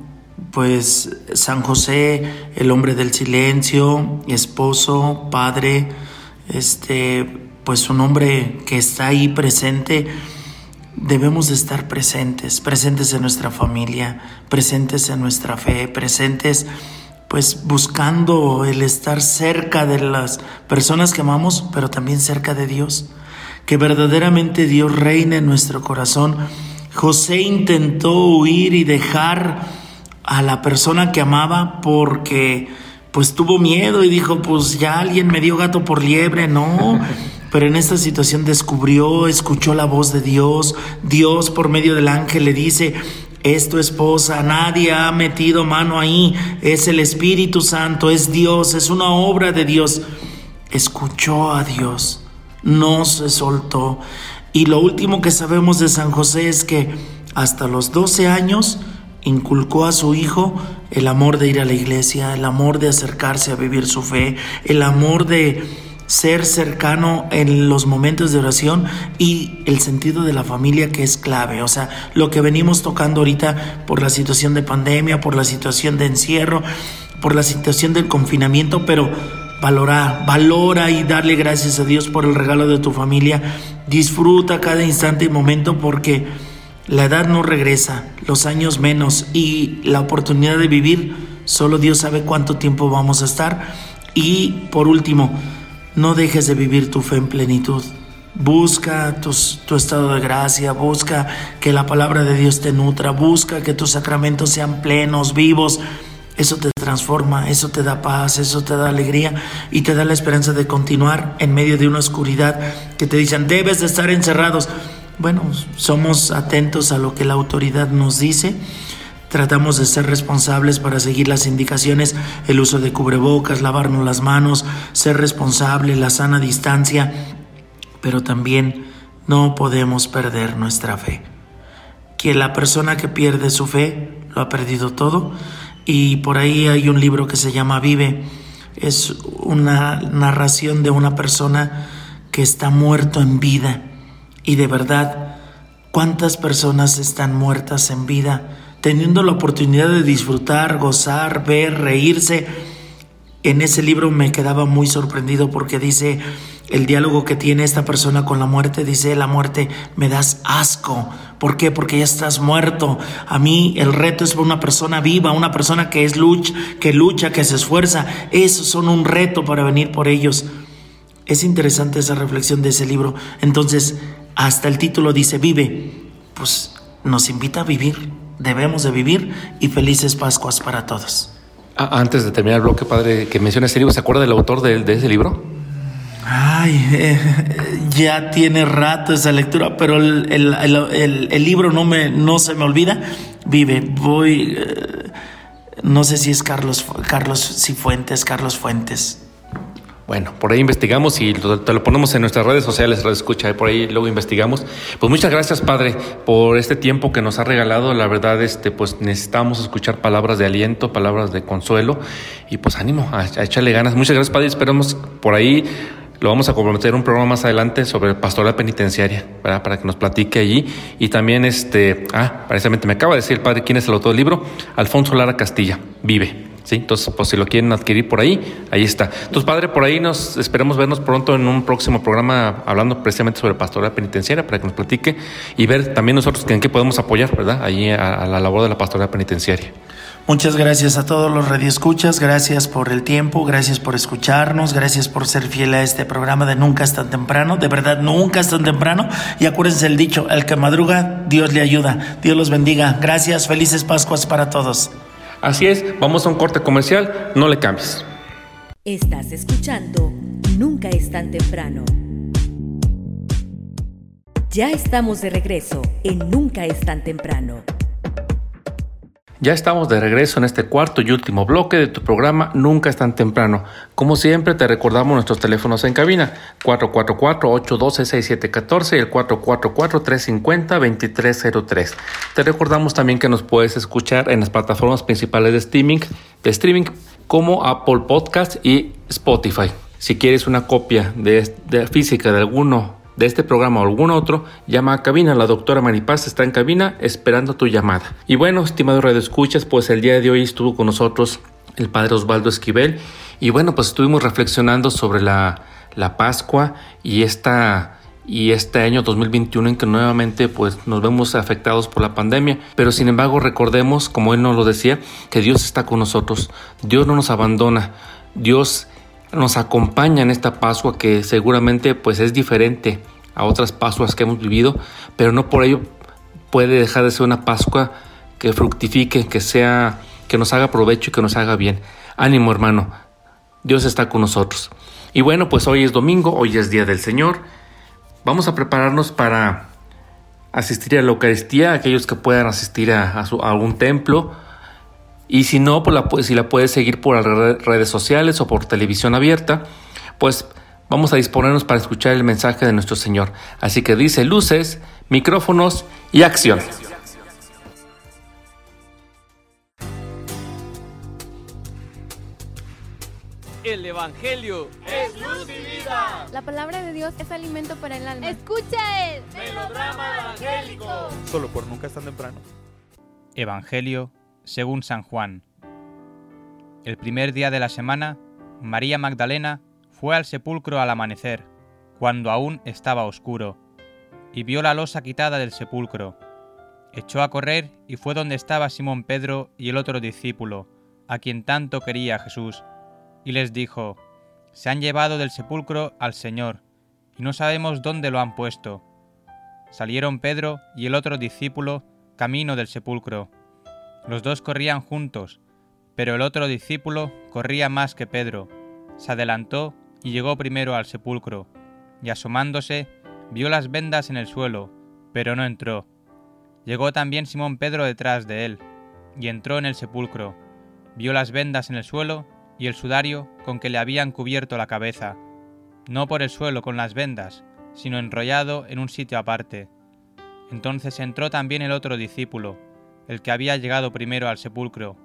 pues San José, el hombre del silencio, esposo, padre, este, pues un hombre que está ahí presente, debemos de estar presentes, presentes en nuestra familia, presentes en nuestra fe, presentes pues buscando el estar cerca de las personas que amamos, pero también cerca de Dios. Que verdaderamente Dios reine en nuestro corazón. José intentó huir y dejar a la persona que amaba porque pues tuvo miedo y dijo, pues ya alguien me dio gato por liebre, no. Pero en esta situación descubrió, escuchó la voz de Dios. Dios por medio del ángel le dice, es tu esposa, nadie ha metido mano ahí, es el Espíritu Santo, es Dios, es una obra de Dios. Escuchó a Dios, no se soltó. Y lo último que sabemos de San José es que hasta los 12 años inculcó a su hijo el amor de ir a la iglesia, el amor de acercarse a vivir su fe, el amor de ser cercano en los momentos de oración y el sentido de la familia que es clave. O sea, lo que venimos tocando ahorita por la situación de pandemia, por la situación de encierro, por la situación del confinamiento, pero valorar, valora y darle gracias a Dios por el regalo de tu familia. Disfruta cada instante y momento porque la edad no regresa, los años menos y la oportunidad de vivir, solo Dios sabe cuánto tiempo vamos a estar. Y por último, no dejes de vivir tu fe en plenitud. Busca tu estado de gracia, busca que la palabra de Dios te nutra, busca que tus sacramentos sean plenos, vivos. Eso te transforma, eso te da paz, eso te da alegría y te da la esperanza de continuar en medio de una oscuridad que te dicen, debes de estar encerrados. Bueno, somos atentos a lo que la autoridad nos dice Tratamos de ser responsables para seguir las indicaciones, el uso de cubrebocas, lavarnos las manos, ser responsable, la sana distancia, pero también no podemos perder nuestra fe. Que la persona que pierde su fe lo ha perdido todo y por ahí hay un libro que se llama Vive. Es una narración de una persona que está muerto en vida y de verdad, ¿cuántas personas están muertas en vida? Teniendo la oportunidad de disfrutar, gozar, ver, reírse. En ese libro me quedaba muy sorprendido porque dice el diálogo que tiene esta persona con la muerte, dice la muerte, me das asco. ¿Por qué? Porque ya estás muerto. A mí el reto es una persona viva, una persona que es lucha, que lucha, que se esfuerza. Esos son un reto para venir por ellos. Es interesante esa reflexión de ese libro. Entonces, hasta el título dice, vive. Pues nos invita a vivir debemos de vivir y felices Pascuas para todos. Ah, antes de terminar el bloque, padre, que menciona este libro, ¿se acuerda del autor de, ese libro? Ay, eh, ya tiene rato esa lectura, pero el, libro no, me, no se me olvida. Vive, voy, eh, no sé si es Carlos, Carlos Cifuentes, Carlos Fuentes. Bueno, por ahí investigamos y te lo ponemos en nuestras redes sociales, Radio Escucha, por ahí luego investigamos. Pues muchas gracias, Padre, por este tiempo que nos ha regalado. La verdad, este, pues necesitamos escuchar palabras de aliento, palabras de consuelo, y pues ánimo, a, echarle ganas. Muchas gracias, Padre, esperamos por ahí lo vamos a comprometer un programa más adelante sobre pastoral penitenciaria, ¿verdad? para que nos platique allí. Y también, este, ah, precisamente me acaba de decir el padre quién es el autor del libro, Alfonso Lara Castilla, Vive. Entonces, pues si lo quieren adquirir por ahí, ahí está. Entonces, padre, por ahí nos esperamos vernos pronto en un próximo programa hablando precisamente sobre pastoral penitenciaria para que nos platique y ver también nosotros en qué podemos apoyar, ¿verdad? Allí a, la labor de la pastoral penitenciaria. Muchas gracias a todos los radioescuchas, gracias por el tiempo, gracias por escucharnos, gracias por ser fiel a este programa de Nunca es tan temprano, de verdad nunca es tan temprano. Y acuérdense el dicho, el que madruga, Dios le ayuda. Dios los bendiga. Gracias, felices Pascuas para todos. Así es, vamos a un corte comercial, no le cambies. Estás escuchando Nunca es tan temprano. Ya estamos de regreso en Nunca es tan temprano. Ya estamos de regreso en este cuarto y último bloque de tu programa Nunca es tan temprano. Como siempre te recordamos nuestros teléfonos en cabina 444-812-6714 y el 444-350-2303. Te recordamos también que nos puedes escuchar en las plataformas principales de streaming, de streaming como Apple Podcast y Spotify. Si quieres una copia de, de física de alguno de este programa o algún otro, llama a cabina. La doctora Maripaz está en cabina esperando tu llamada. Y bueno, estimado Radio Escuchas, pues el día de hoy estuvo con nosotros el padre Osvaldo Esquivel. Y bueno, pues estuvimos reflexionando sobre la, la Pascua y esta y este año 2021 en que nuevamente pues nos vemos afectados por la pandemia, pero sin embargo recordemos, como él nos lo decía, que Dios está con nosotros, Dios no nos abandona, Dios nos acompaña en esta Pascua que seguramente pues es diferente a otras Pascuas que hemos vivido, pero no por ello puede dejar de ser una Pascua que fructifique, que sea que nos haga provecho y que nos haga bien. Ánimo, hermano. Dios está con nosotros. Y bueno, pues hoy es domingo, hoy es día del Señor. Vamos a prepararnos para asistir a la Eucaristía, aquellos que puedan asistir a, algún templo. Y si no, pues la, si la puedes seguir por redes sociales o por televisión abierta, pues vamos a disponernos para escuchar el mensaje de nuestro Señor. Así que dice luces, micrófonos y acción. El Evangelio es luz y vida. La palabra de Dios es alimento para el alma. Escucha el melodrama evangélico. Solo por nunca es tan temprano. Evangelio según San Juan. El primer día de la semana, María Magdalena fue al sepulcro al amanecer, cuando aún estaba oscuro, y vio la losa quitada del sepulcro. Echó a correr y fue donde estaba Simón Pedro y el otro discípulo, a quien tanto quería Jesús y les dijo, Se han llevado del sepulcro al Señor, y no sabemos dónde lo han puesto. Salieron Pedro y el otro discípulo camino del sepulcro. Los dos corrían juntos, pero el otro discípulo corría más que Pedro. Se adelantó y llegó primero al sepulcro, y asomándose, vio las vendas en el suelo, pero no entró. Llegó también Simón Pedro detrás de él, y entró en el sepulcro. Vio las vendas en el suelo y el sudario con que le habían cubierto la cabeza, no por el suelo con las vendas, sino enrollado en un sitio aparte. Entonces entró también el otro discípulo, el que había llegado primero al sepulcro,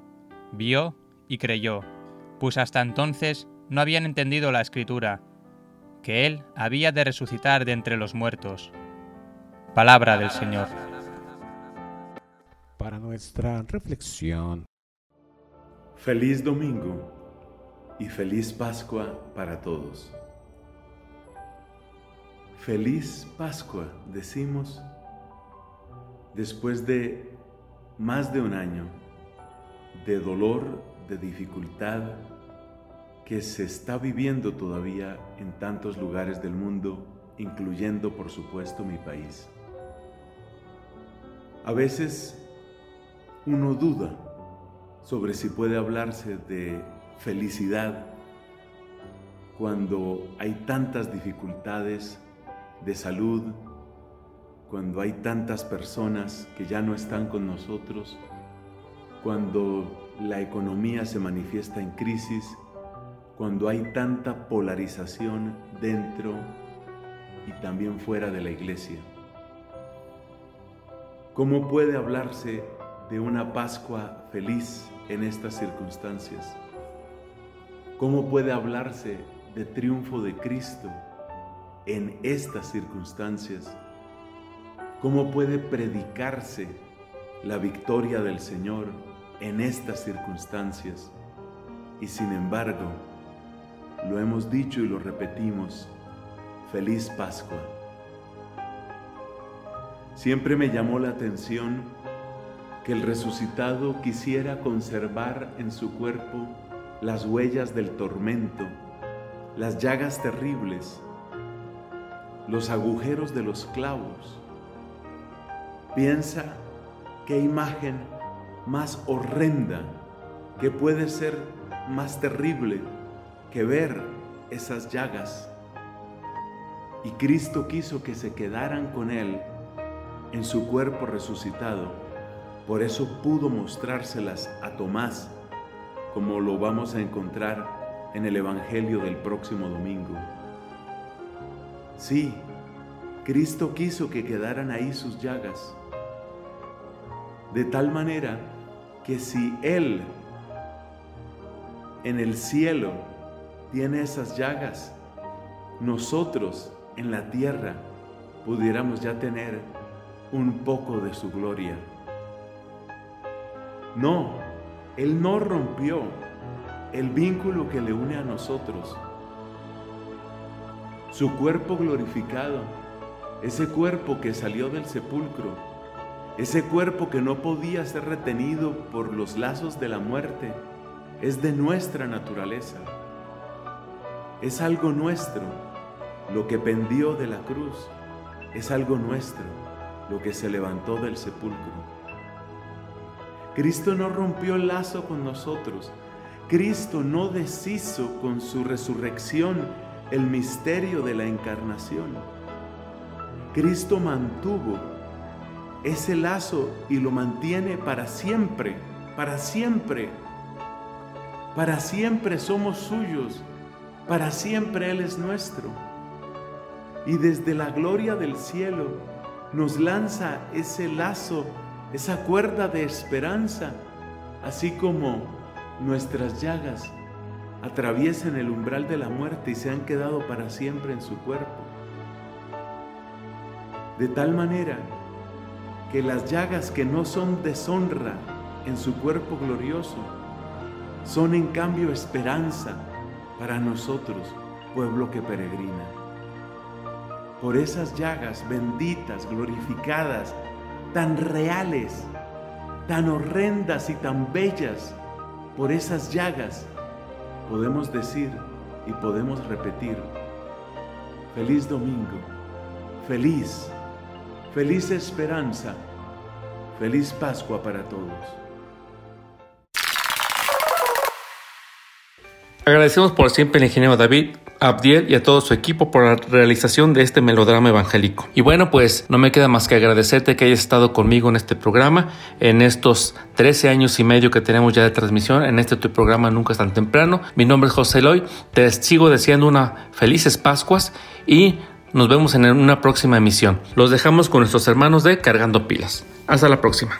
vio y creyó, pues hasta entonces no habían entendido la escritura, que él había de resucitar de entre los muertos. Palabra del Señor. Para nuestra reflexión. Feliz domingo y feliz Pascua para todos. Feliz Pascua, decimos, después de más de un año de dolor, de dificultad que se está viviendo todavía en tantos lugares del mundo, incluyendo por supuesto mi país. A veces uno duda sobre si puede hablarse de felicidad cuando hay tantas dificultades de salud, cuando hay tantas personas que ya no están con nosotros, cuando la economía se manifiesta en crisis, cuando hay tanta polarización dentro y también fuera de la iglesia. ¿Cómo puede hablarse de una Pascua feliz en estas circunstancias? ¿Cómo puede hablarse de triunfo de Cristo en estas circunstancias? ¿Cómo puede predicarse la victoria del Señor en estas circunstancias? Y sin embargo, lo hemos dicho y lo repetimos, feliz Pascua. Siempre me llamó la atención que el resucitado quisiera conservar en su cuerpo las huellas del tormento, las llagas terribles, los agujeros de los clavos. Piensa qué imagen más horrenda, que puede ser más terrible que ver esas llagas. Y Cristo quiso que se quedaran con Él en su cuerpo resucitado. Por eso pudo mostrárselas a Tomás como lo vamos a encontrar en el Evangelio del próximo domingo. Sí, Cristo quiso que quedaran ahí sus llagas, de tal manera que si Él en el cielo tiene esas llagas, nosotros en la tierra pudiéramos ya tener un poco de su gloria. No, él no rompió el vínculo que le une a nosotros. Su cuerpo glorificado ese cuerpo que salió del sepulcro, ese cuerpo que no podía ser retenido por los lazos de la muerte, es de nuestra naturaleza. Es algo nuestro. Lo que pendió de la cruz es algo nuestro, lo que se levantó del sepulcro. Cristo no rompió el lazo con nosotros. Cristo no deshizo con su resurrección el misterio de la encarnación. Cristo mantuvo ese lazo y lo mantiene para siempre, para siempre. Para siempre somos suyos, para siempre Él es nuestro. Y desde la gloria del cielo nos lanza ese lazo, esa cuerda de esperanza, así como nuestras llagas atraviesan el umbral de la muerte y se han quedado para siempre en su cuerpo. De tal manera que las llagas que no son deshonra en su cuerpo glorioso, son en cambio esperanza para nosotros, pueblo que peregrina. Por esas llagas benditas, glorificadas, tan reales, tan horrendas y tan bellas, por esas llagas podemos decir y podemos repetir, feliz domingo, feliz, feliz esperanza, feliz Pascua para todos. Agradecemos por siempre al ingeniero David, Abdiel y a todo su equipo por la realización de este melodrama evangélico. Y bueno, pues no me queda más que agradecerte que hayas estado conmigo en este programa, en estos 13 años y medio que tenemos ya de transmisión, en este tu programa Nunca es tan temprano. Mi nombre es José Eloy, te sigo deseando unas felices Pascuas y nos vemos en una próxima emisión. Los dejamos con nuestros hermanos de Cargando Pilas. Hasta la próxima.